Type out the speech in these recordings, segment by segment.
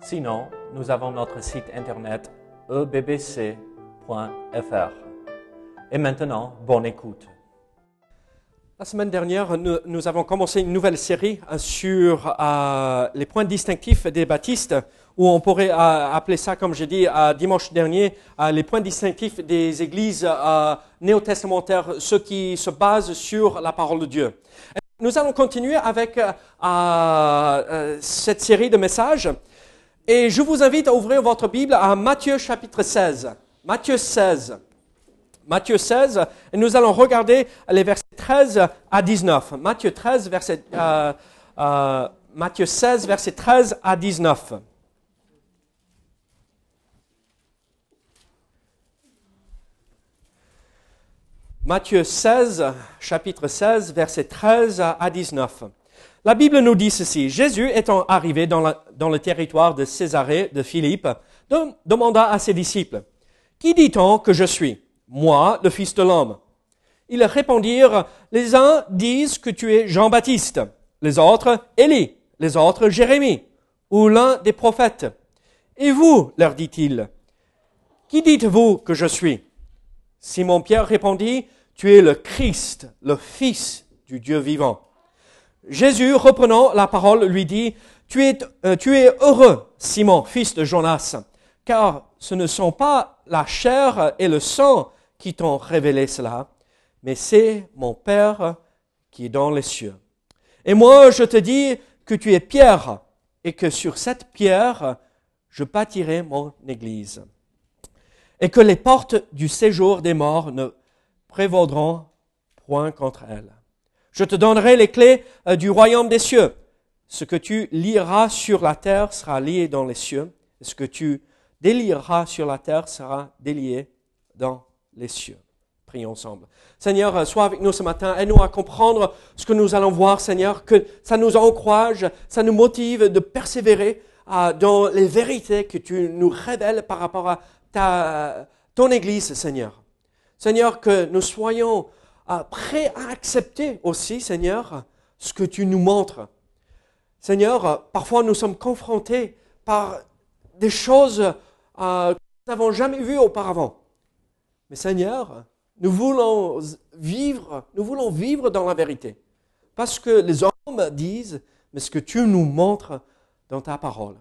Sinon, nous avons notre site internet ebbc.fr. Et maintenant, bonne écoute. La semaine dernière, nous, avons commencé une nouvelle série euh, sur euh, les points distinctifs des baptistes, ou on pourrait euh, appeler ça, comme j'ai dit dimanche dernier, les points distinctifs des églises néo-testamentaires, ceux qui se basent sur la parole de Dieu. Nous allons continuer avec cette série de messages. Et je vous invite à ouvrir votre Bible à Matthieu chapitre 16. Matthieu 16. Matthieu 16, et nous allons regarder les versets 13 à 19. Matthieu 13, verset, euh, euh, Matthieu 16, verset 13 à 19. Matthieu 16, chapitre 16, verset 13 à 19. La Bible nous dit ceci. Jésus étant arrivé dans, le territoire de Césarée de Philippe, de, demanda à ses disciples, Qui dit-on que je suis? Moi, le Fils de l'homme. Ils répondirent, Les uns disent que tu es Jean-Baptiste, les autres Élie, les autres Jérémie, ou l'un des prophètes. Et vous, leur dit-il, Qui dites-vous que je suis Simon-Pierre répondit, Tu es le Christ, le Fils du Dieu vivant. Jésus, reprenant la parole, lui dit, tu es, euh, tu es heureux, Simon, fils de Jonas, car ce ne sont pas la chair et le sang qui t'ont révélé cela, mais c'est mon Père qui est dans les cieux. Et moi, je te dis que tu es pierre, et que sur cette pierre, je bâtirai mon église, et que les portes du séjour des morts ne prévaudront point contre elle. Je te donnerai les clés euh, du royaume des cieux. Ce que tu lieras sur la terre sera lié dans les cieux. Ce que tu délieras sur la terre sera délié dans les cieux. Prions ensemble. Seigneur, euh, sois avec nous ce matin. Aide-nous à comprendre ce que nous allons voir, Seigneur, que ça nous encourage, ça nous motive de persévérer euh, dans les vérités que tu nous révèles par rapport à ta, ton Église, Seigneur. Seigneur, que nous soyons prêt à accepter aussi, Seigneur, ce que tu nous montres. Seigneur, parfois nous sommes confrontés par des choses euh, que nous n'avons jamais vues auparavant. Mais Seigneur, nous voulons vivre, nous voulons vivre dans la vérité. Parce que les hommes disent, mais ce que tu nous montres dans ta parole.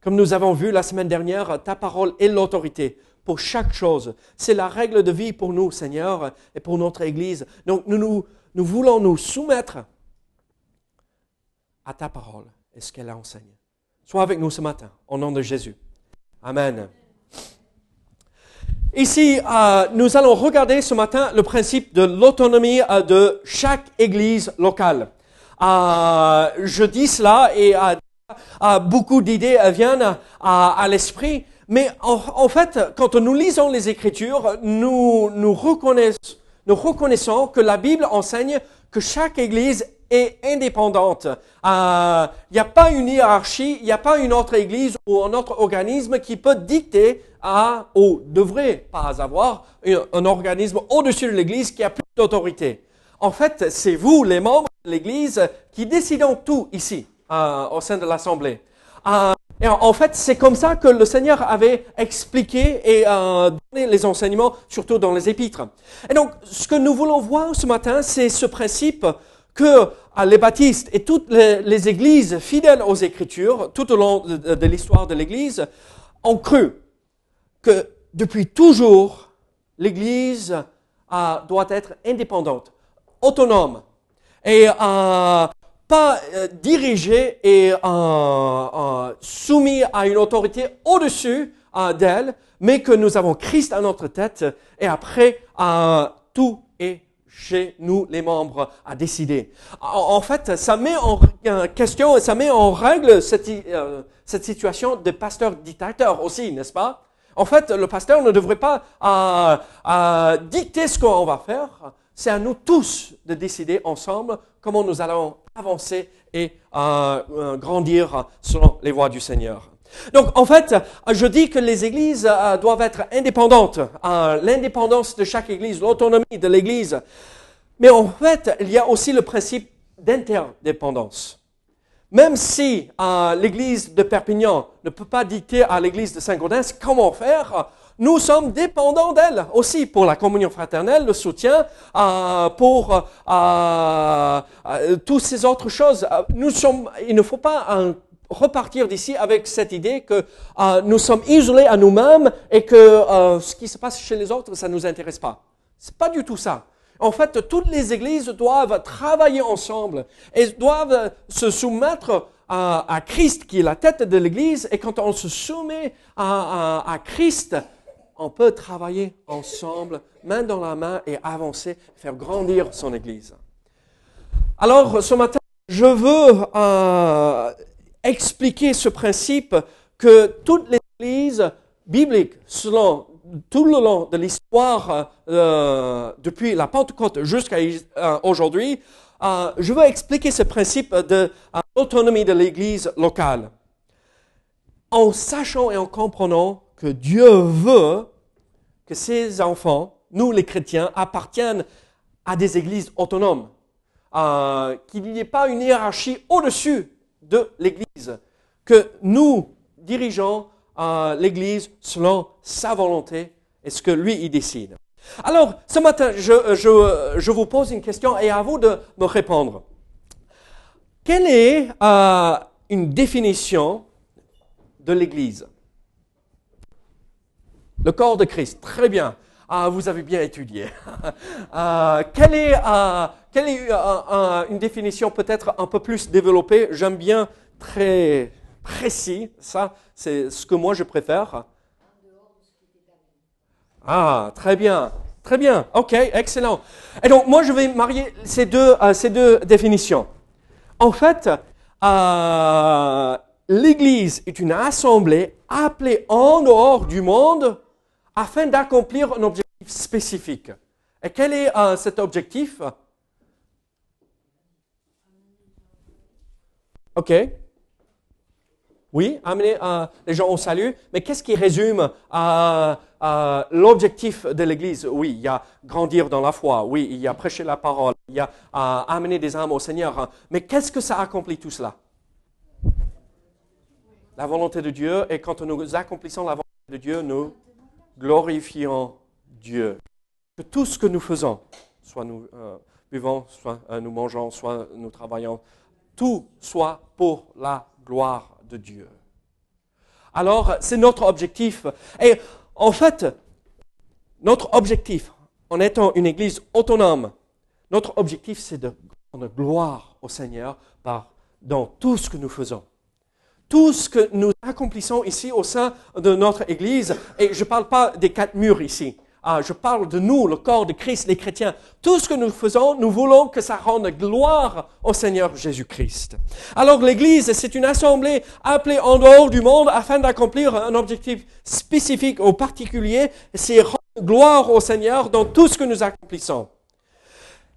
Comme nous avons vu la semaine dernière, ta parole est l'autorité pour chaque chose. C'est la règle de vie pour nous, Seigneur, et pour notre Église. Donc nous, nous, nous voulons nous soumettre à ta parole et ce qu'elle enseigne. Sois avec nous ce matin, au nom de Jésus. Amen. Ici, euh, nous allons regarder ce matin le principe de l'autonomie euh, de chaque Église locale. Euh, je dis cela et beaucoup d'idées viennent à l'esprit. Mais en, fait, quand nous lisons les Écritures, nous, nous, reconnaissons, que la Bible enseigne que chaque Église est indépendante. Il euh, n'y a pas une hiérarchie, il n'y a pas une autre Église ou un autre organisme qui peut dicter à, ou devrait pas avoir, un, un organisme au-dessus de l'Église qui a plus d'autorité. En fait, c'est vous, les membres de l'Église, qui décidons tout ici, euh, au sein de l'Assemblée. Euh, en fait, c'est comme ça que le Seigneur avait expliqué et euh, donné les enseignements, surtout dans les épîtres. Et donc, ce que nous voulons voir ce matin, c'est ce principe que les baptistes et toutes les, églises fidèles aux Écritures, tout au long de, l'histoire de l'Église, ont cru que depuis toujours, l'Église euh, doit être indépendante, autonome. Et euh, pas euh, dirigé et euh, euh, soumis à une autorité au-dessus euh, d'elle, mais que nous avons Christ à notre tête et après tout est chez nous, les membres, à décider. En, fait, ça met en question, ça met en règle cette, euh, cette situation de pasteur dictateur aussi, n'est-ce pas? En fait, le pasteur ne devrait pas euh, euh, dicter ce qu'on va faire. C'est à nous tous de décider ensemble comment nous allons avancer et grandir selon les voies du Seigneur. Donc, en fait, je dis que les églises euh, doivent être indépendantes. Euh, l'indépendance de chaque église, l'autonomie de l'église. Mais en fait, il y a aussi le principe d'interdépendance. Même si euh, l'église de Perpignan ne peut pas dicter à l'église de Saint-Gaudens comment faire, nous sommes dépendants d'elle aussi pour la communion fraternelle, le soutien, pour toutes ces autres choses. Nous sommes, il ne faut pas repartir d'ici avec cette idée que euh, nous sommes isolés à nous-mêmes et que euh, ce qui se passe chez les autres, ça ne nous intéresse pas. C'est pas du tout ça. En fait, toutes les églises doivent travailler ensemble et doivent se soumettre à, Christ qui est la tête de l'église. Et quand on se soumet à Christ, on peut travailler ensemble, main dans la main et avancer, faire grandir son église. Alors, ce matin, je veux euh, expliquer ce principe que toutes les églises bibliques, selon tout le long de l'histoire euh, depuis la Pentecôte jusqu'à euh, aujourd'hui, euh, je veux expliquer ce principe de l'autonomie de l'Église locale. En sachant et en comprenant que Dieu veut que ses enfants, nous les chrétiens, appartiennent à des églises autonomes, qu'il n'y ait pas une hiérarchie au-dessus de l'Église, que nous dirigeons euh, l'Église selon sa volonté et ce que lui il décide. Alors, ce matin, je, je, je, vous pose une question et à vous de me répondre. Quelle est euh, une définition de l'Église? Le corps de Christ, très bien. Ah, vous avez bien étudié. euh, quelle est, est euh, une définition peut-être un peu plus développée? J'aime bien très précis. Ça, c'est ce que moi je préfère. Ah, très bien. Très bien. OK, excellent. Et donc, moi, je vais marier ces deux, ces deux définitions. En fait, l'Église est une assemblée appelée en dehors du monde afin d'accomplir un objectif spécifique. Et quel est euh, cet objectif? OK Oui, amener euh, les gens au salut. Mais qu'est-ce qui résume euh, l'objectif de l'Église? Oui, il y a grandir dans la foi. Oui, il y a prêcher la parole. Il y a amener des âmes au Seigneur. Mais qu'est-ce que ça accomplit tout cela? La volonté de Dieu. Et quand nous accomplissons la volonté de Dieu, nous glorifions Dieu. Que tout ce que nous faisons, soit nous euh, buvons, soit euh, nous mangeons, soit nous travaillons, tout soit pour la gloire de Dieu. Alors, c'est notre objectif. Et en fait, notre objectif, en étant une église autonome, notre objectif, c'est de rendre gloire au Seigneur par, dans tout ce que nous faisons tout ce que nous accomplissons ici au sein de notre Église, et je ne parle pas des quatre murs ici, ah, je parle de nous, le corps de Christ, les chrétiens. Tout ce que nous faisons, nous voulons que ça rende gloire au Seigneur Jésus-Christ. Alors l'Église, c'est une assemblée appelée en dehors du monde afin d'accomplir un objectif spécifique ou particulier, c'est rendre gloire au Seigneur dans tout ce que nous accomplissons.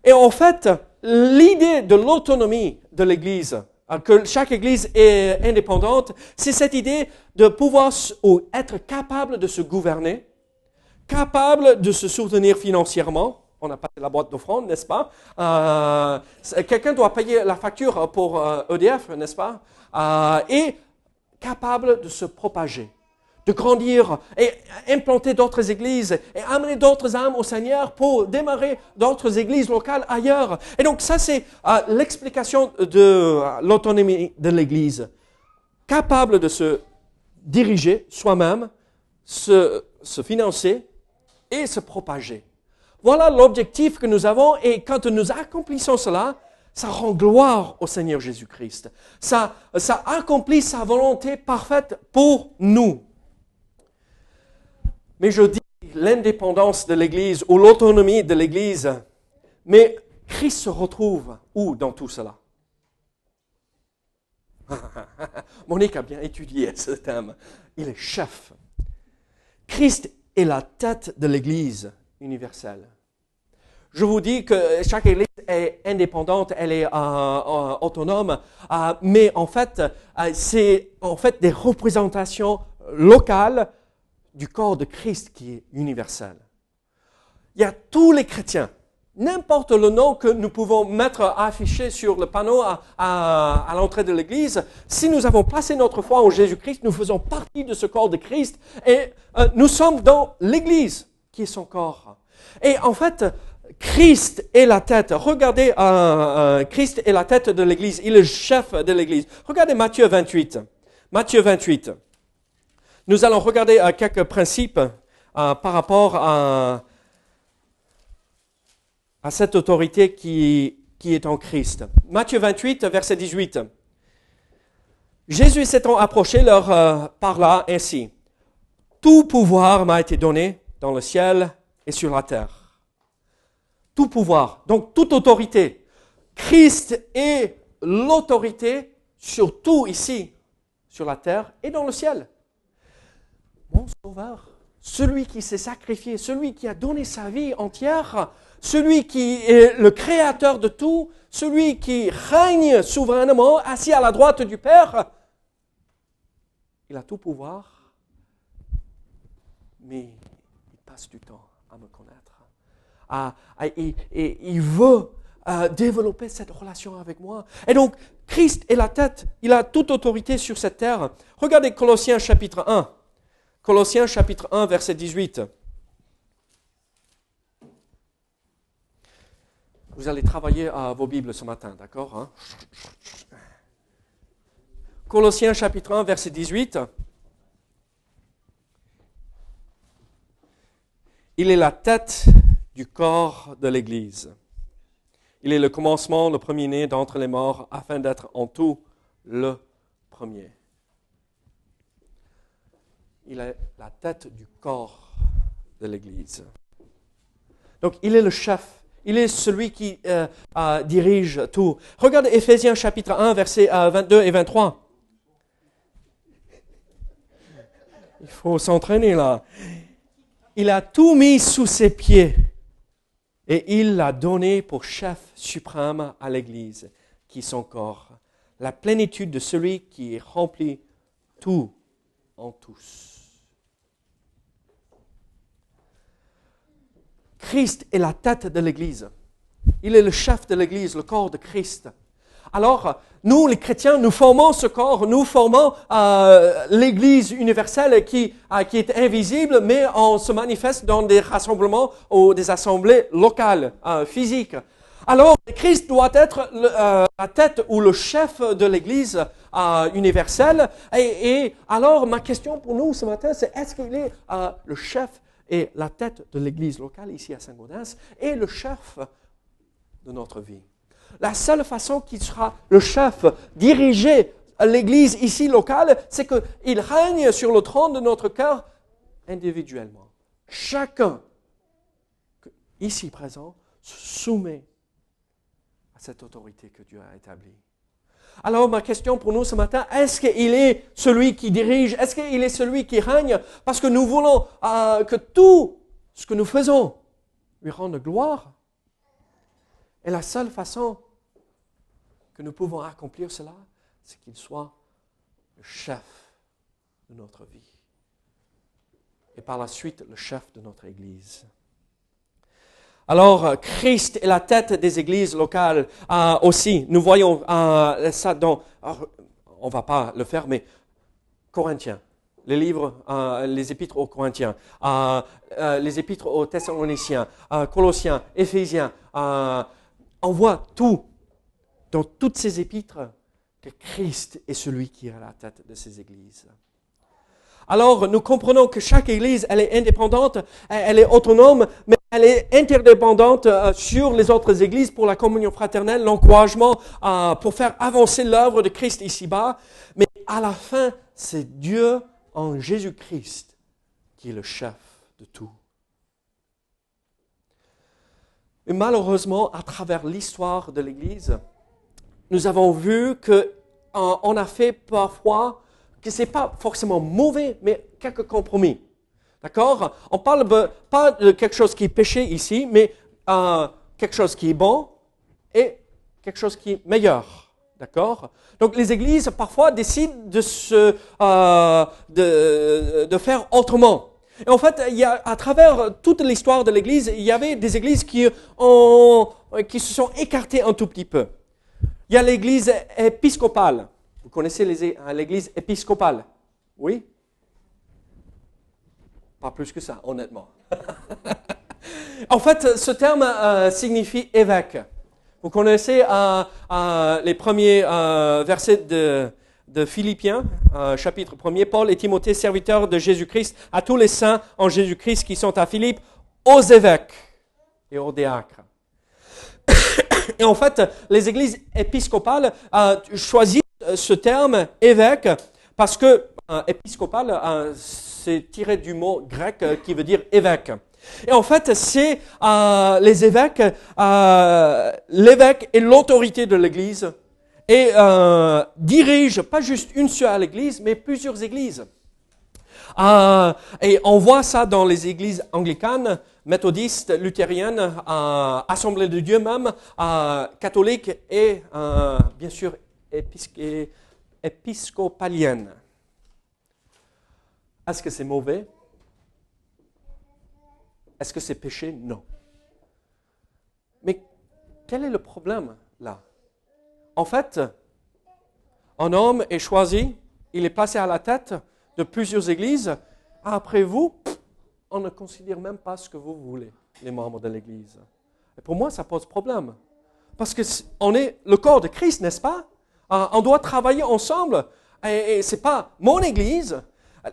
Et en fait, l'idée de l'autonomie de l'Église, que chaque Église est indépendante, c'est cette idée de pouvoir ou être capable de se gouverner, capable de se soutenir financièrement. On a passé la boîte d'offrande, n'est-ce pas? Euh, Quelqu'un doit payer la facture pour EDF, euh, e n'est-ce pas? Euh, Et capable de se propager de grandir et implanter d'autres églises et amener d'autres âmes au Seigneur pour démarrer d'autres églises locales ailleurs. Et donc ça, c'est euh, l'explication de euh, l'autonomie de l'église. Capable de se diriger soi-même, se, se financer et se propager. Voilà l'objectif que nous avons et quand nous accomplissons cela, ça rend gloire au Seigneur Jésus-Christ. Ça, ça accomplit sa volonté parfaite pour nous. Mais je dis l'indépendance de l'Église ou l'autonomie de l'Église Mais Christ se retrouve où dans tout cela? Monique a bien étudié ce thème. Il est chef. Christ est la tête de l'Église universelle. Je vous dis que chaque Église est indépendante, elle est euh, euh, autonome, euh, mais en fait, c'est en fait des représentations locales du corps de Christ qui est universel. Il y a tous les chrétiens n'importe le nom que nous pouvons mettre affiché sur le panneau à, l'entrée de l'église, si nous avons placé notre foi en Jésus-Christ, nous faisons partie de ce corps de Christ et euh, nous sommes dans l'église qui est son corps. Et en fait, Christ est la tête. Regardez, euh, euh, Christ est la tête de l'église. Il est le chef de l'église. Regardez Matthieu 28. Matthieu 28. Nous allons regarder quelques principes par rapport à cette autorité qui, qui est en Christ. Matthieu 28, verset 18. Jésus s'étant approché leur euh, parla ainsi. Tout pouvoir m'a été donné dans le ciel et sur la terre. Tout pouvoir, donc toute autorité. Christ est l'autorité sur tout ici, sur la terre et dans le ciel. Mon sauveur, celui qui s'est sacrifié, celui qui a donné sa vie entière celui qui est le créateur de tout, celui qui règne souverainement, assis à la droite du Père, il a tout pouvoir, mais il passe du temps à me connaître. et, il veut euh, développer cette relation avec moi. Et donc, Christ est la tête, il a toute autorité sur cette terre. Regardez Colossiens chapitre 1. Colossiens chapitre 1, verset 18. Vous allez travailler à vos Bibles ce matin, d'accord hein? Colossiens chapitre 1, verset 18. Il est la tête du corps de l'Église. Il est le commencement, le premier-né d'entre les morts, afin d'être en tout le premier. Il est la tête du corps de l'Église. Donc, il est le chef il est celui qui euh, euh, dirige tout. Regardez Ephésiens chapitre 1, versets 22 euh, et 23. Il faut s'entraîner là. Il a tout mis sous ses pieds et il l'a donné pour chef suprême à l'Église, qui est son corps, la plénitude de celui qui remplit tout en tous. Christ est la tête de l'Église. Il est le chef de l'Église, le corps de Christ. Alors, nous, les chrétiens, nous formons ce corps, nous formons euh, l'Église universelle qui, euh, qui est invisible, mais on se manifeste dans des rassemblements ou des assemblées locales, euh, physiques. Alors, Christ doit être la tête ou le chef de l'Église universelle. Et, alors, ma question pour nous ce matin, c'est est-ce qu'il est le chef est la tête de l'église locale ici à Saint-Gaudens et le chef de notre vie. La seule façon qu'il sera le chef, diriger l'église ici locale, c'est qu'il règne sur le trône de notre cœur individuellement. Chacun ici présent se soumet à cette autorité que Dieu a établie. Alors ma question pour nous ce matin, est-ce qu'il est celui qui dirige? Est-ce qu'il est celui qui règne? Parce que nous voulons euh, que tout ce que nous faisons lui rende gloire. Et la seule façon que nous pouvons accomplir cela, c'est qu'il soit le chef de notre vie. Et par la suite, le chef de notre Église. Alors, euh, Christ est la tête des églises locales euh, aussi. Nous voyons euh, ça dans, on va pas le faire, mais Corinthiens, les livres, les épîtres aux Corinthiens, les épîtres aux Thessaloniciens, Colossiens, Éphésiens. on voit tout dans toutes ces épîtres que Christ est celui qui est à la tête de ces églises. Alors, nous comprenons que chaque église, elle est indépendante, elle est autonome, mais elle est interdépendante euh, sur les autres églises pour la communion fraternelle, l'encouragement euh, pour faire avancer l'œuvre de Christ ici-bas. Mais à la fin, c'est Dieu en Jésus-Christ qui est le chef de tout. Et malheureusement, à travers l'histoire de l'Église, nous avons vu que on a fait parfois que c'est pas forcément mauvais, mais quelques compromis. D'accord? On parle pas de quelque chose qui est péché ici, mais euh, quelque chose qui est bon et quelque chose qui est meilleur. D'accord? Donc les églises parfois décident de, se, euh, de, de faire autrement. Et en fait, il y a, à travers toute l'histoire de l'Église, il y avait des églises qui, ont, qui se sont écartées un tout petit peu. Il y a l'Église épiscopale. Vous connaissez l'Église épiscopale? Oui? Pas plus que ça, honnêtement. en fait, ce terme euh, signifie évêque. Vous connaissez euh, euh, les premiers versets de, de Philippiens, chapitre 1er, Paul et Timothée, serviteurs de Jésus-Christ, à tous les saints en Jésus-Christ qui sont à Philippe, aux évêques et aux diacres. Et en fait, les églises épiscopales choisissent ce terme évêque parce que épiscopal, c'est tiré du mot grec qui veut dire évêque. Et en fait, c'est euh, les évêques, euh, l'évêque est l'autorité de l'Église et euh, dirige pas juste une seule Église, mais plusieurs Églises. Euh, et on voit ça dans les églises anglicanes, méthodistes, luthériennes, euh, Assemblée de Dieu même, euh, catholiques et bien sûr épiscopaliennes. Est-ce que c'est mauvais? Est-ce que c'est péché? Non. Mais quel est le problème là? En fait, un homme est choisi, il est placé à la tête de plusieurs églises. Après vous, on ne considère même pas ce que vous voulez, les membres de l'église. Et pour moi, ça pose problème. Parce que on est le corps de Christ, n'est-ce pas? Euh, On doit travailler ensemble. Et, ce n'est pas mon église,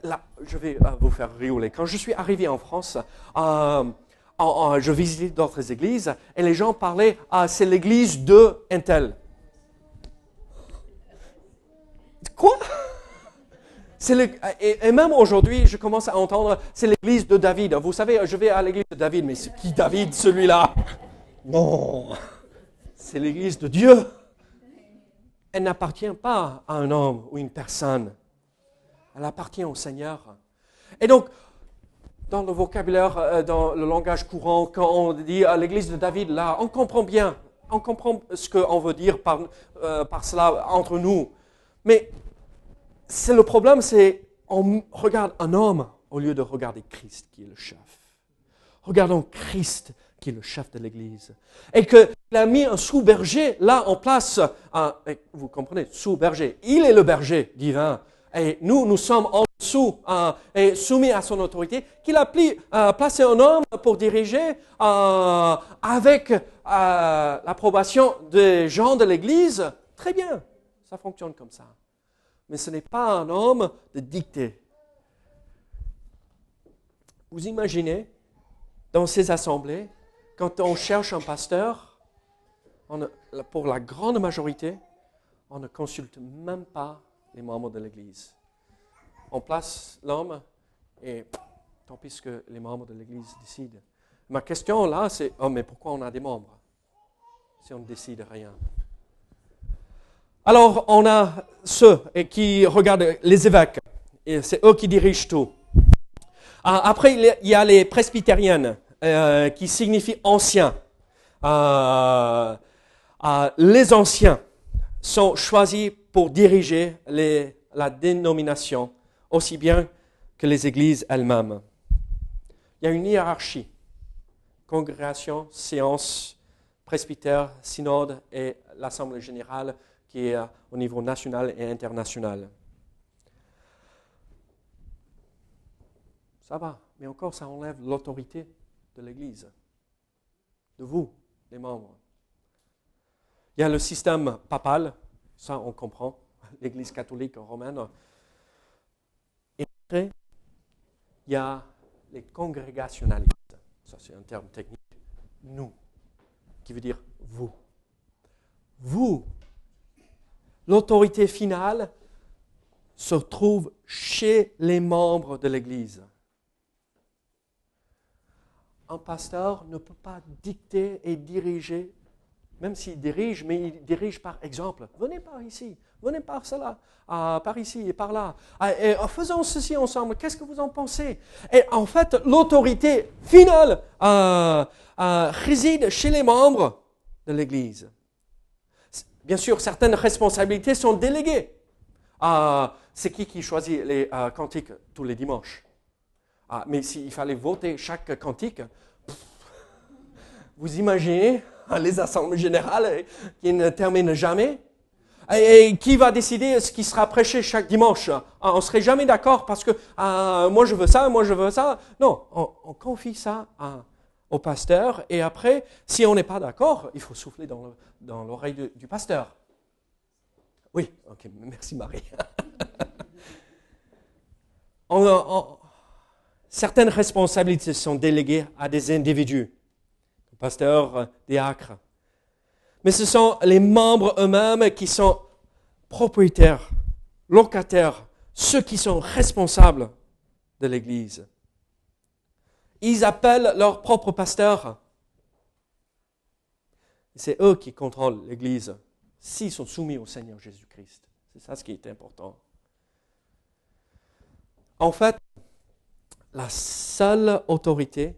Là, je vais euh, vous faire rigoler. Quand je suis arrivé en France, euh, je visitais d'autres églises et les gens parlaient ah, c'est l'église de Intel. Quoi? Et, même aujourd'hui, je commence à entendre c'est l'église de David. Vous savez, je vais à l'église de David, mais c'est qui David, celui-là? Non, c'est l'église de Dieu. Elle n'appartient pas à un homme ou une personne. Elle appartient au Seigneur. Et donc, dans le vocabulaire, euh, dans le langage courant, quand on dit à l'église de David, là, on comprend bien, on comprend ce qu'on veut dire par, euh, par cela entre nous. Mais c'est le problème, c'est on regarde un homme au lieu de regarder Christ qui est le chef. Regardons Christ qui est le chef de l'Église. Et qu'il a mis un sous-berger là en place. vous comprenez, sous-berger. Il est le berger divin et nous, nous sommes en dessous euh, et soumis à son autorité, qu'il a euh, placé un homme pour diriger avec l'approbation des gens de l'Église. Très bien, ça fonctionne comme ça. Mais ce n'est pas un homme de dicter. Vous imaginez, dans ces assemblées, quand on cherche un pasteur, pour la grande majorité, on ne consulte même pas les membres de l'Église. On place l'homme et tant pis que les membres de l'Église décident. Ma question là, c'est oh, mais pourquoi on a des membres si on ne décide rien? Alors, on a ceux qui regardent les évêques, et c'est eux qui dirigent tout. Ah, après, il y a les presbytériennes, euh, qui signifient anciens. Euh, euh, les anciens sont choisis pour diriger la dénomination aussi bien que les églises elles-mêmes. Il y a une hiérarchie. Congrégation, séance, presbytère, synode et l'Assemblée générale qui est au niveau national et international. Ça va, mais encore ça enlève l'autorité de l'Église, de vous, les membres. Il y a le système papal, ça on comprend, l'Église catholique romaine. Et après, il y a les congrégationalistes. Ça, c'est un terme technique. Nous, qui veut dire vous. Vous, l'autorité finale se trouve chez les membres de l'Église. Un pasteur ne peut pas dicter et diriger, même s'il dirige, mais il dirige par exemple. Venez par ici, venez par cela, ah, par ici et par là. Ah, et, euh, faisons ceci ensemble, qu'est-ce que vous en pensez? Et en fait, l'autorité finale euh, euh, réside chez les membres de l'Église. Bien sûr, certaines responsabilités sont déléguées. c'est qui qui choisit les cantiques tous les dimanches? Ah, mais s'il fallait voter chaque cantique, vous imaginez les assemblées générales qui ne terminent jamais et qui va décider ce qui sera prêché chaque dimanche? Ah, On ne serait jamais d'accord parce que ah, moi je veux ça, moi je veux ça. Non, on, confie ça au pasteur et après, si on n'est pas d'accord, il faut souffler dans l'oreille du pasteur. Oui, ok, merci Marie. on, certaines responsabilités sont déléguées à des individus, pasteurs, diacres. Mais ce sont les membres eux-mêmes qui sont propriétaires, locataires, ceux qui sont responsables de l'Église. Ils appellent leur propre pasteur. C'est eux qui contrôlent l'Église s'ils sont soumis au Seigneur Jésus-Christ. C'est ça ce qui est important. En fait, la seule autorité,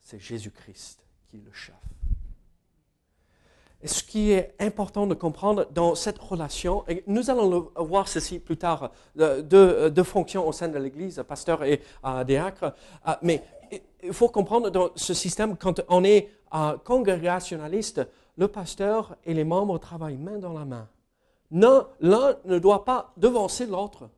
c'est Jésus-Christ qui le chef. Et ce qui est important de comprendre dans cette relation, et nous allons voir ceci plus tard, euh, deux, fonctions au sein de l'Église, pasteur et euh, diacre, euh, mais il faut comprendre dans ce système, quand on est congrégationaliste, le pasteur et les membres travaillent main dans la main. L'un ne doit pas devancer l'autre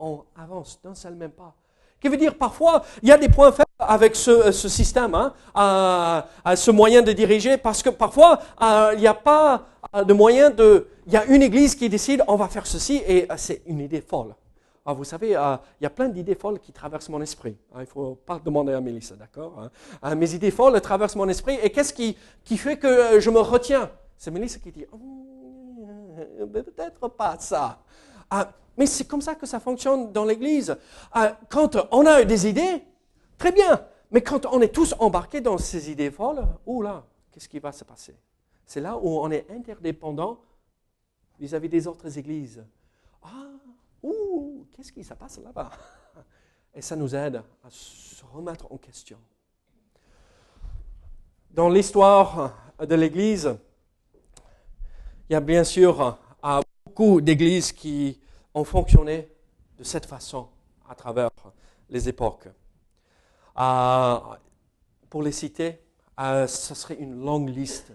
on avance d'un seul même pas. Qui veut dire parfois, il y a des points faibles avec ce, euh, système, hein, à, ce moyen de diriger, parce que parfois, euh, il n'y a pas euh, de moyen de... Il y a une église qui décide, on va faire ceci, et c'est une idée folle. Ah, vous savez, il y a plein d'idées folles qui traversent mon esprit. Hein, il ne faut pas demander à Mélissa, d'accord hein. Mes idées folles traversent mon esprit, et qu'est-ce qui, qui fait que je me retiens? C'est Mélissa qui dit, oh, peut-être pas ça. Ah, mais c'est comme ça que ça fonctionne dans l'Église. Ah, quand on a des idées, très bien. Mais quand on est tous embarqués dans ces idées folles, oh là, qu'est-ce qui va se passer? C'est là où on est interdépendant vis-à-vis des autres églises. Ah, ouh, qu'est-ce qui se passe là-bas? Et ça nous aide à se remettre en question. Dans l'histoire de l'Église, il y a bien sûr beaucoup d'églises qui ont fonctionné de cette façon à travers les époques. Euh, pour les citer, euh, ce serait une longue liste.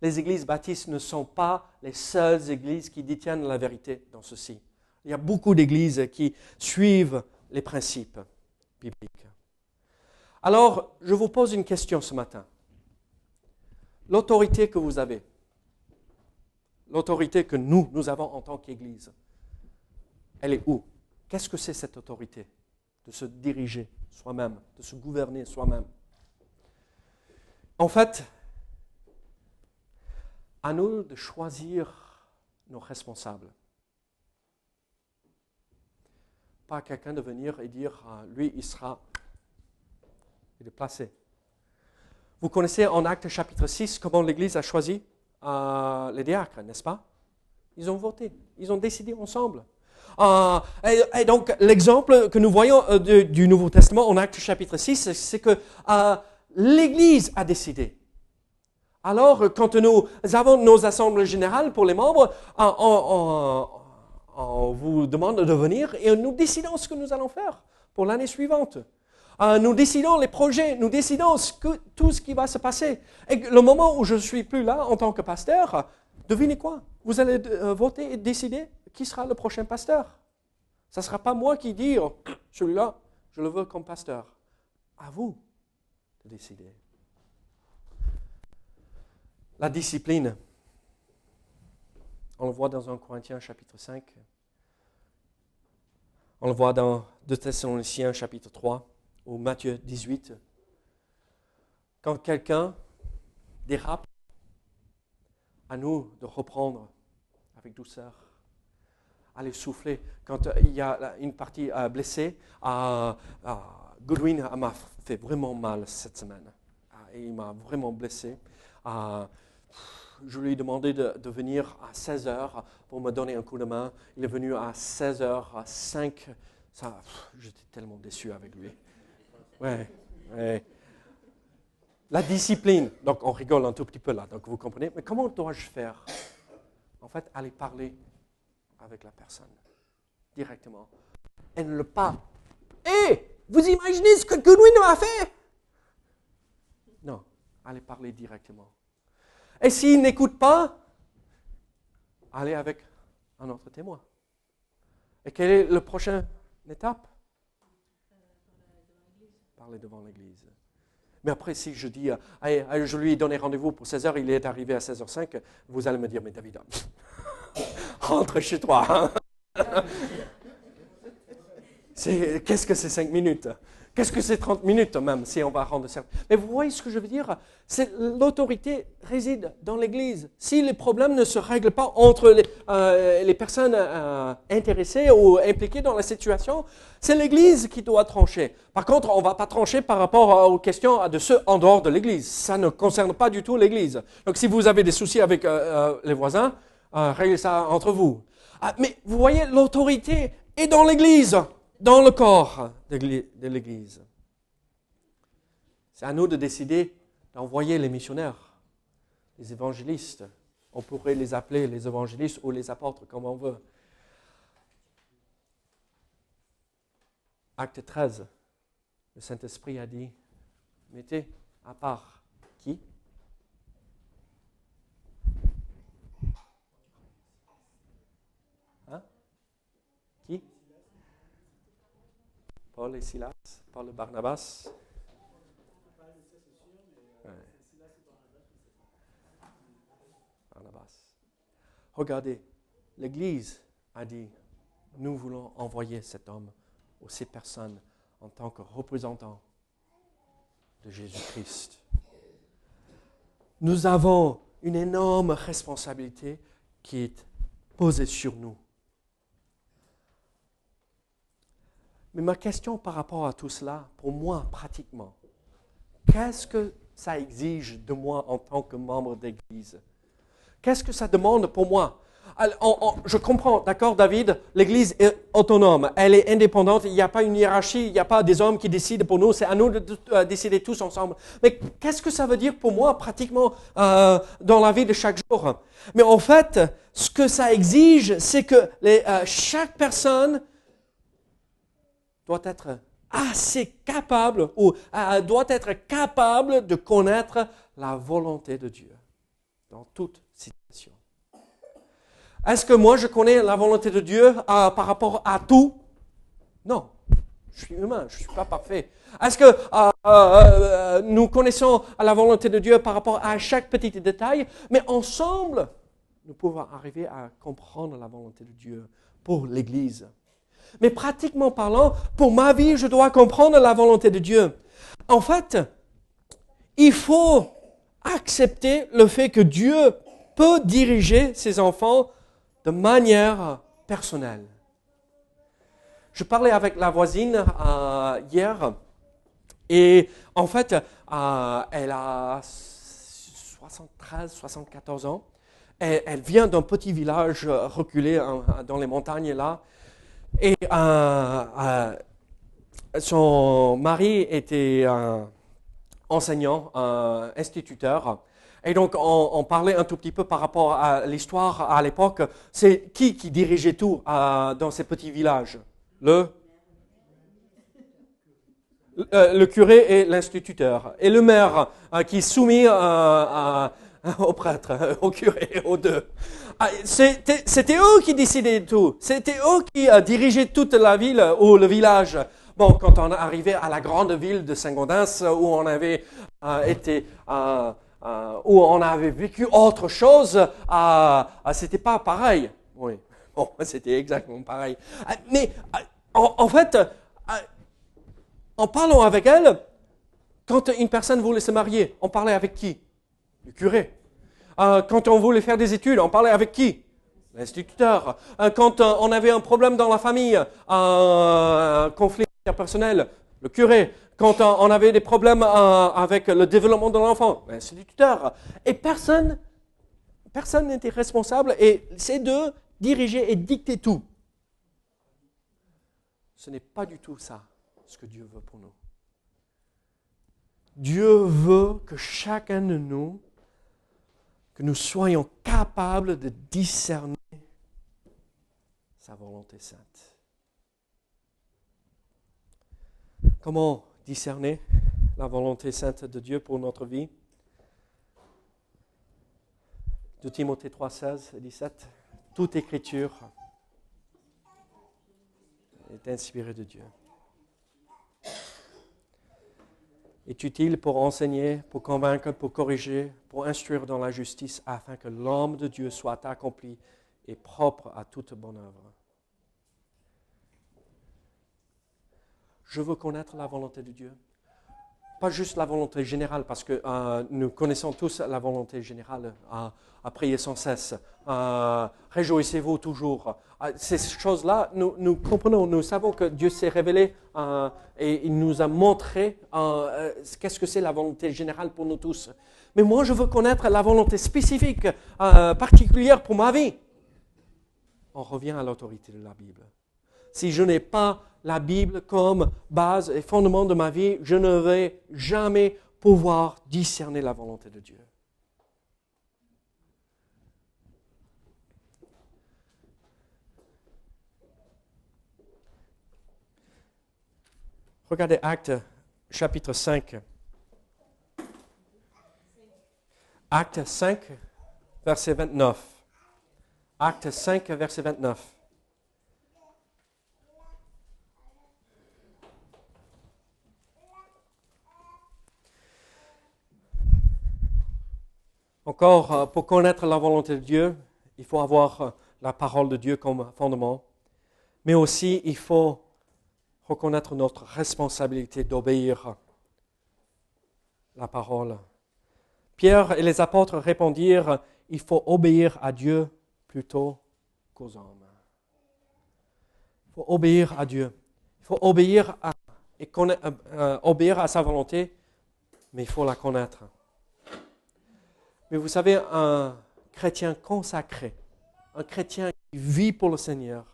Les églises baptistes ne sont pas les seules églises qui détiennent la vérité dans ceci. Il y a beaucoup d'églises qui suivent les principes bibliques. Alors, je vous pose une question ce matin. L'autorité que vous avez, l'autorité que nous, nous avons en tant qu'Église, elle est où? Qu'est-ce que c'est cette autorité De se diriger soi-même, de se gouverner soi-même? En fait, à nous de choisir nos responsables. Pas quelqu'un de venir et dire, ah, lui, il sera, il est placé. Vous connaissez en Acte chapitre 6 comment l'Église a choisi euh, les diacres, n'est-ce pas? Ils ont voté, ils ont décidé ensemble. Euh, et, donc, l'exemple que nous voyons euh, du Nouveau Testament en Actes chapitre 6, c'est que euh, l'Église a décidé. Alors, quand nous avons nos assemblées générales pour les membres, on, vous demande de venir et nous décidons ce que nous allons faire pour l'année suivante. nous décidons les projets, nous décidons tout ce qui va se passer. Et le moment où je ne suis plus là en tant que pasteur, devinez quoi? Vous allez voter et décider? Qui sera le prochain pasteur? Ce ne sera pas moi qui dis, oh, celui-là, je le veux comme pasteur. À vous de décider. La discipline, on le voit dans 1 Corinthiens chapitre 5. On le voit dans 2 Thessaloniciens chapitre 3 ou Matthieu 18. Quand quelqu'un dérape, à nous de reprendre avec douceur aller souffler quand euh, il y a une partie euh, blessée, Goodwin m'a fait vraiment mal cette semaine. Ah, et il m'a vraiment blessé. Ah, je lui ai demandé de, venir à 16 heures pour me donner un coup de main. Il est venu à 16 heures, à 5. Ça, j'étais tellement déçu avec lui. Ouais. La discipline. Donc, on rigole un tout petit peu là. Donc, vous comprenez. Mais comment dois-je faire? En fait, aller parler avec la personne directement. Et ne le pas. Hé, vous imaginez ce que Goodwin m'a fait? Non, allez parler directement. Et s'il n'écoute pas, allez avec un autre témoin. Et quelle est la prochaine étape? Parler devant l'Église. Mais après, si je dis, euh, je lui ai donné rendez-vous pour 16h, il est arrivé à 16h05, vous allez me dire, mais David, rentre chez toi. hein. Qu'est-ce que c'est 5 minutes? Qu'est-ce que c'est 30 minutes même, si on va rendre certain Mais vous voyez ce que je veux dire? C'est l'autorité réside dans l'Église. Si les problèmes ne se règlent pas entre les, euh, personnes euh, intéressées ou impliquées dans la situation, c'est l'Église qui doit trancher. Par contre, on ne va pas trancher par rapport euh, aux questions de ceux en dehors de l'Église. Ça ne concerne pas du tout l'Église. Donc si vous avez des soucis avec les voisins, euh, ça entre vous. Ah, mais vous voyez, l'autorité est dans l'Église, dans le corps de l'Église. C'est à nous de décider d'envoyer les missionnaires, les évangélistes. On pourrait les appeler les évangélistes ou les apôtres, comme on veut. Acte 13, le Saint-Esprit a dit, mettez à part qui Hein Qui Paul et Silas, Paul et Barnabas. Barnabas. Regardez, l'Église a dit, nous voulons envoyer cet homme ou ces personnes en tant que représentants de Jésus-Christ. Nous avons une énorme responsabilité qui est posée sur nous. Mais ma question par rapport à tout cela, pour moi, pratiquement, qu'est-ce que ça exige de moi en tant que membre d'Église? Qu'est-ce que ça demande pour moi? Je comprends, d'accord, David, l'Église est autonome, elle est indépendante, il n'y a pas une hiérarchie, il n'y a pas des hommes qui décident pour nous, c'est à nous de, de- décider tous ensemble. Mais qu'est-ce que ça veut dire pour moi, pratiquement, euh, dans la vie de chaque jour? Mais en fait, ce que ça exige, c'est que euh, chaque personne doit être assez capable ou euh, doit être capable de connaître la volonté de Dieu dans toute situation. Est-ce que moi je connais la volonté de Dieu euh, par rapport à tout? Non. Je suis humain, je ne suis pas parfait. Est-ce que euh, nous connaissons la volonté de Dieu par rapport à chaque petit détail Mais ensemble, nous pouvons arriver à comprendre la volonté de Dieu pour l'Église? Mais pratiquement parlant, pour ma vie, je dois comprendre la volonté de Dieu. En fait, il faut accepter le fait que Dieu peut diriger ses enfants de manière personnelle. Je parlais avec la voisine euh, hier et en fait, euh, elle a 73, 74 ans. Elle, vient d'un petit village reculé hein, dans les montagnes là. Et euh, euh, son mari était euh, enseignant, euh, instituteur. Et donc, on, parlait un tout petit peu par rapport à l'histoire à l'époque. C'est qui qui dirigeait tout euh, dans ces petits villages? Le? Le curé et l'instituteur. Et le maire qui est soumis au prêtre, au curé, aux deux. Ah, C'était eux qui décidaient tout. C'était eux qui euh, dirigeaient toute la ville ou le village. Bon, quand on arrivait à la grande ville de Saint-Gaudens, où on avait euh, été, euh, euh, où on avait vécu autre chose, euh, euh, c'était pas pareil. Oui, bon, c'était exactement pareil. Euh, Mais euh, en, en, fait, euh, en parlant avec elle, quand une personne voulait se marier, on parlait avec qui? Le curé. Euh, quand on voulait faire des études, on parlait avec qui? L'instituteur. Euh, quand euh, on avait un problème dans la famille, un conflit personnel, le curé. Quand on avait des problèmes avec le développement de l'enfant, ben, c'est le tuteur. Et personne, personne n'était responsable et c'est de diriger et dicter tout. Ce n'est pas du tout ça ce que Dieu veut pour nous. Dieu veut que chacun de nous, que nous soyons capables de discerner sa volonté sainte. Comment discerner la volonté sainte de Dieu pour notre vie? De Timothée 3, 16 et 17. Toute écriture est inspirée de Dieu. Est utile pour enseigner, pour convaincre, pour corriger, pour instruire dans la justice, afin que l'homme de Dieu soit accompli et propre à toute bonne œuvre. Je veux connaître la volonté de Dieu. Pas juste la volonté générale, parce que euh, nous connaissons tous la volonté générale, euh, à prier sans cesse, euh, réjouissez-vous toujours. ces choses-là, nous, nous, comprenons, nous savons que Dieu s'est révélé et il nous a montré qu'est-ce que c'est la volonté générale pour nous tous. Mais moi, je veux connaître la volonté spécifique, particulière pour ma vie. On revient à l'autorité de la Bible. Si je n'ai pas la Bible comme base et fondement de ma vie, je ne vais jamais pouvoir discerner la volonté de Dieu. Regardez Acte chapitre 5. Acte 5, verset 29. Acte 5, verset 29. Encore, euh, pour connaître la volonté de Dieu, il faut avoir euh, la parole de Dieu comme fondement, mais aussi il faut reconnaître notre responsabilité d'obéir la parole. Pierre et les apôtres répondirent, il faut obéir à Dieu plutôt qu'aux hommes. Il faut obéir à Dieu. Il faut obéir à, euh, obéir à sa volonté, mais il faut la connaître. Mais vous savez, un chrétien consacré, un chrétien qui vit pour le Seigneur,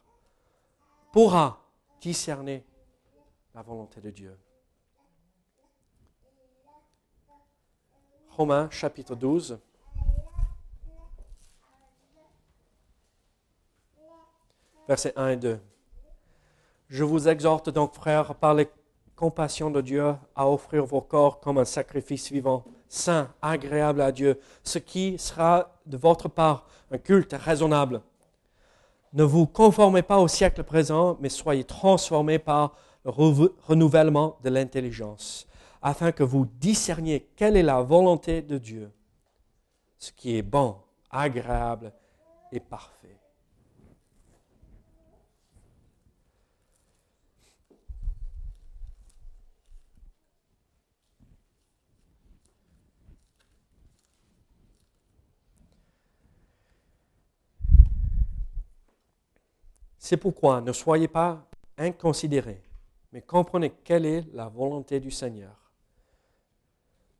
pourra discerner la volonté de Dieu. Romains chapitre 12. Versets 1 et 2. Je vous exhorte donc, frères, par les compassions de Dieu, à offrir vos corps comme un sacrifice vivant saint, agréable à Dieu, ce qui sera de votre part un culte raisonnable. Ne vous conformez pas au siècle présent, mais soyez transformés par le renouvellement de l'intelligence, afin que vous discerniez quelle est la volonté de Dieu, ce qui est bon, agréable et parfait. C'est pourquoi ne soyez pas inconsidérés, mais comprenez quelle est la volonté du Seigneur.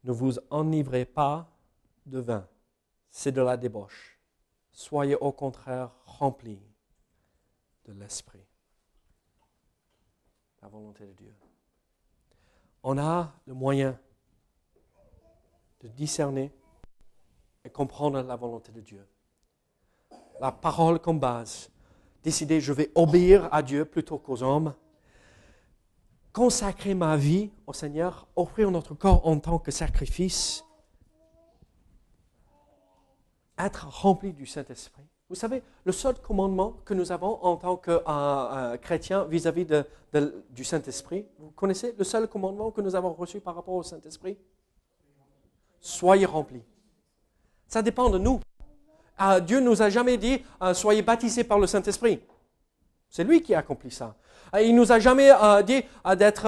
Ne vous enivrez pas de vin, c'est de la débauche. Soyez au contraire remplis de l'Esprit. La volonté de Dieu. On a le moyen de discerner et comprendre la volonté de Dieu. La parole comme base décider, je vais obéir à Dieu plutôt qu'aux hommes, consacrer ma vie au Seigneur, offrir notre corps en tant que sacrifice, être rempli du Saint-Esprit. Vous savez, le seul commandement que nous avons en tant que euh, chrétiens vis-à-vis du Saint-Esprit, vous connaissez le seul commandement que nous avons reçu par rapport au Saint-Esprit? Soyez remplis. Ça dépend de nous. Ah, Dieu nous a jamais dit euh, soyez baptisés par le Saint-Esprit. C'est lui qui a accompli ça. Euh, il nous a jamais euh, dit d'être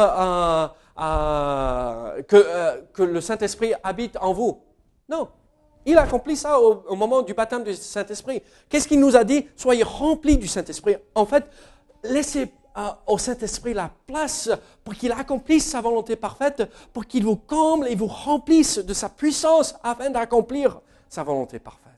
que, le Saint-Esprit habite en vous. Non. Il a accompli ça au, au moment du baptême du Saint-Esprit. Qu'est-ce qu'il nous a dit? Soyez remplis du Saint-Esprit. En fait, laissez euh, au Saint-Esprit la place pour qu'il accomplisse sa volonté parfaite, pour qu'il vous comble et vous remplisse de sa puissance afin d'accomplir sa volonté parfaite.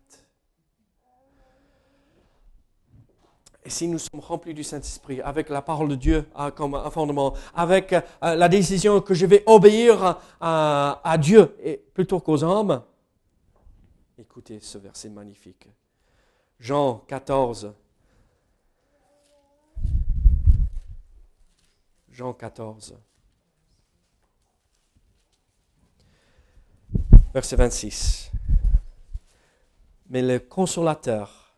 Et si nous sommes remplis du Saint-Esprit, avec la parole de Dieu euh, comme un fondement, avec euh, la décision que je vais obéir à Dieu et plutôt qu'aux hommes, écoutez ce verset magnifique. Jean 14, Jean 14. Verset 26. Mais le consolateur,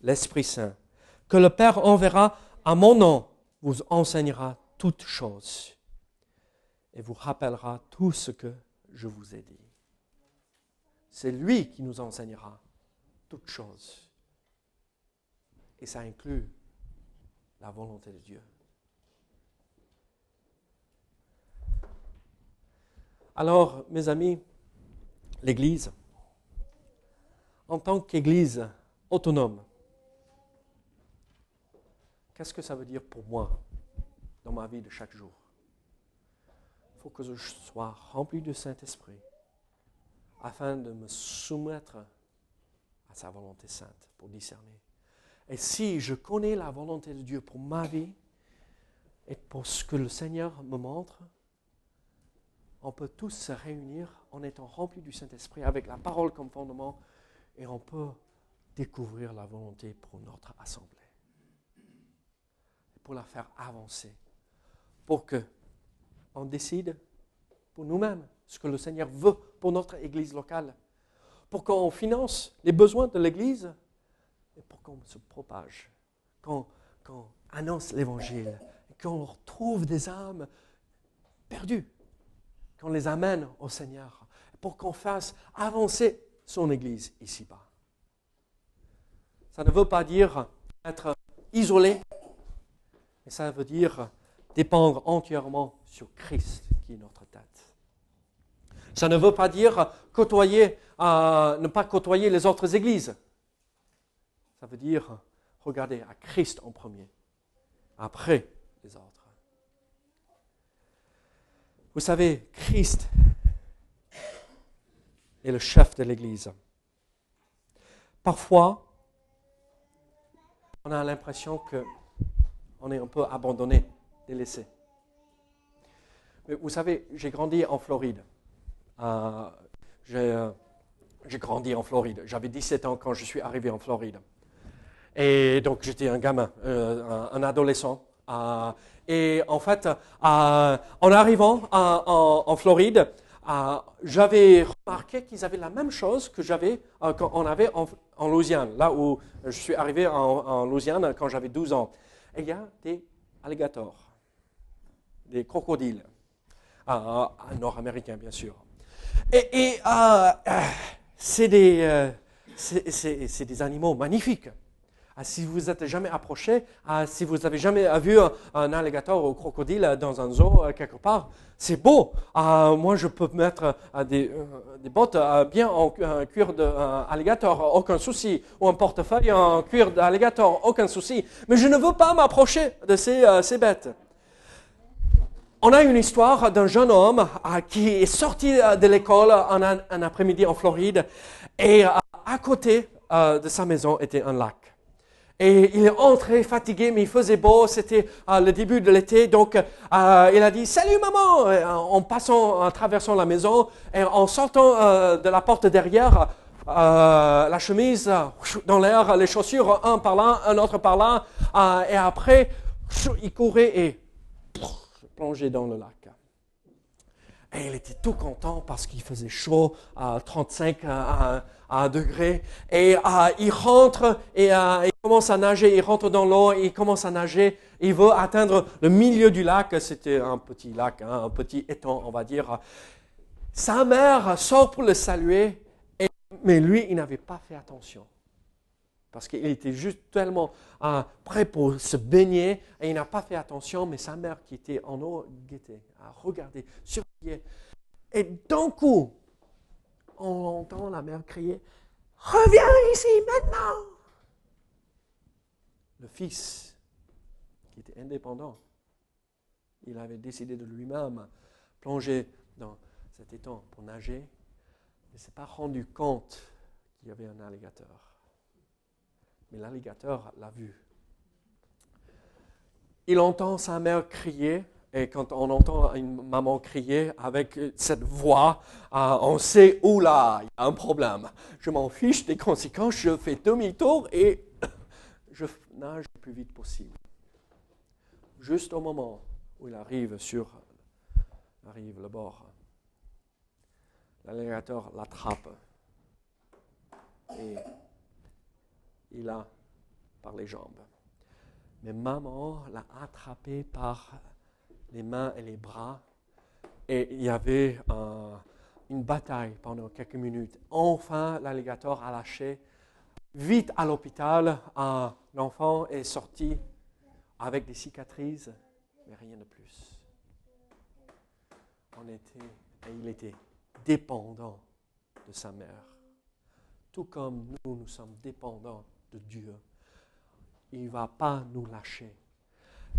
l'Esprit Saint, que le Père enverra à mon nom, vous enseignera toutes choses et vous rappellera tout ce que je vous ai dit. C'est lui qui nous enseignera toutes choses. Et ça inclut la volonté de Dieu. Alors, mes amis, l'Église, en tant qu'Église autonome, qu'est-ce que ça veut dire pour moi dans ma vie de chaque jour? Il faut que je sois rempli du Saint-Esprit afin de me soumettre à sa volonté sainte pour discerner. Et si je connais la volonté de Dieu pour ma vie et pour ce que le Seigneur me montre, on peut tous se réunir en étant remplis du Saint-Esprit avec la parole comme fondement et on peut découvrir la volonté pour notre assemblée, pour la faire avancer, pour que on décide pour nous-mêmes ce que le Seigneur veut pour notre Église locale, pour qu'on finance les besoins de l'Église et pour qu'on se propage, qu'on annonce l'Évangile, qu'on retrouve des âmes perdues qu'on les amène au Seigneur, pour qu'on fasse avancer son Église ici-bas. Ça ne veut pas dire être isolé, ça veut dire dépendre entièrement sur Christ qui est notre tête. Ça ne veut pas dire côtoyer, euh, ne pas côtoyer les autres églises. Ça veut dire regarder à Christ en premier, après les autres. Vous savez, Christ est le chef de l'Église. Parfois, on a l'impression qu'on est un peu abandonné, délaissé. Mais vous savez, j'ai grandi en Floride. Euh, euh, j'ai grandi en Floride. J'avais 17 ans quand je suis arrivé en Floride. Et donc j'étais un gamin, euh, un adolescent. Et en fait, en arrivant en, Floride, j'avais remarqué qu'ils avaient la même chose que j'avais euh, quand on avait en, Louisiane, là où je suis arrivé en, Louisiane quand j'avais 12 ans. Il y a des alligators, des crocodiles, euh, nord-américains bien sûr. Et, euh, c'est des, des animaux magnifiques. Ah, si vous n'êtes jamais approché, ah, si vous n'avez jamais vu un, alligator ou un crocodile dans un zoo euh, quelque part, c'est beau. Ah, moi, je peux mettre euh, des, bottes euh, bien en cuir d'alligator, aucun souci. Ou un portefeuille en cuir d'alligator, aucun souci. Mais je ne veux pas m'approcher de ces, bêtes. On a une histoire d'un jeune homme qui est sorti de l'école un après-midi en Floride et à côté de sa maison était un lac. Et il est entré fatigué, mais il faisait beau, c'était euh, le début de l'été, donc euh, il a dit Salut maman euh, En passant, en traversant la maison, et en sortant de la porte derrière, la chemise dans l'air, les chaussures, un par là, un autre par là, et après, il courait et plongeait dans le lac. Et il était tout content parce qu'il faisait chaud à 35 degrés. Et il rentre et il commence à nager. Il rentre dans l'eau, il commence à nager. Il veut atteindre le milieu du lac. C'était un petit lac, hein, un petit étang, on va dire. Sa mère sort pour le saluer, mais lui, il n'avait pas fait attention. Parce qu'il était juste tellement euh, prêt pour se baigner et il n'a pas fait attention, mais sa mère qui était en eau guettait, a regardé, surveillé. Et d'un coup, on entend la mère crier Reviens ici maintenant Le fils, qui qui était indépendant. Il avait décidé de lui-même plonger dans cet étang pour nager, il ne s'est pas rendu compte qu'il y avait un alligator. Mais l'alligator l'a vu. Il entend sa mère crier, et quand on entend une maman crier avec cette voix, euh, on sait, oula, il y a un problème. Je m'en fiche des conséquences, je fais demi-tour et je nage le plus vite possible. Juste au moment où il arrive sur arrive le bord, l'alligator l'attrape et il a par les jambes. Mais maman l'a attrapé par les mains et les bras et il y avait une bataille pendant quelques minutes. Enfin, l'alligator a lâché. Vite à l'hôpital, l'enfant est sorti avec des cicatrices, mais rien de plus. On était, il était dépendant de sa mère. Tout comme nous, nous sommes dépendants de Dieu. Il ne va pas nous lâcher.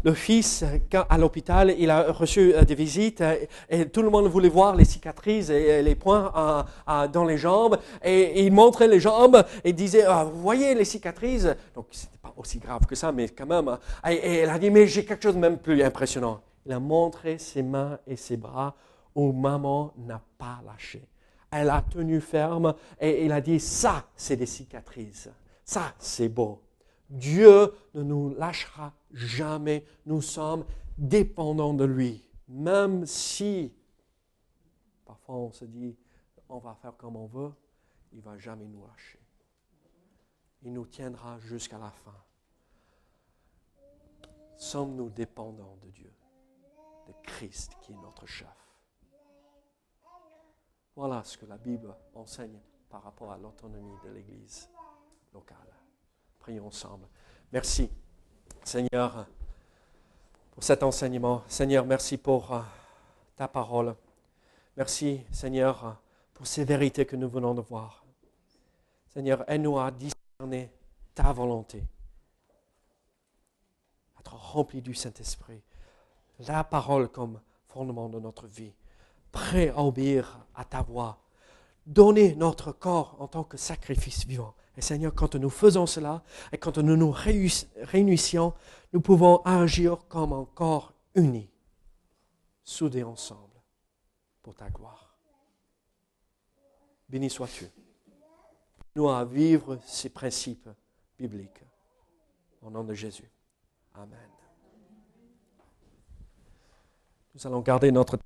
Le fils, à l'hôpital, il a reçu euh, des visites euh, et tout le monde voulait voir les cicatrices et les points dans les jambes. Et, il montrait les jambes et disait, ah, vous voyez les cicatrices? Donc, ce n'était pas aussi grave que ça, mais quand même. Hein. Et, et elle a dit, mais j'ai quelque chose de même plus impressionnant. Il a montré ses mains et ses bras où maman n'a pas lâché. Elle a tenu ferme et il a dit, ça, c'est des cicatrices. Ça, c'est beau. Dieu ne nous lâchera jamais. Nous sommes dépendants de lui. Même si, parfois on se dit, on va faire comme on veut, il ne va jamais nous lâcher. Il nous tiendra jusqu'à la fin. Sommes-nous dépendants de Dieu, de Christ qui est notre chef? Voilà ce que la Bible enseigne par rapport à l'autonomie de l'Église Prions ensemble. Merci, Seigneur, pour cet enseignement. Seigneur, merci pour euh, ta parole. Merci, Seigneur, pour ces vérités que nous venons de voir. Seigneur, aide-nous à discerner ta volonté, être rempli du Saint-Esprit, la parole comme fondement de notre vie, prêt à obéir à ta voix, donner notre corps en tant que sacrifice vivant. Et Seigneur, quand nous faisons cela et quand nous nous réunissions, nous pouvons agir comme un corps uni, soudés ensemble pour ta gloire. Béni sois-tu. Nous à vivre ces principes bibliques. Au nom de Jésus. Amen. Nous allons garder notre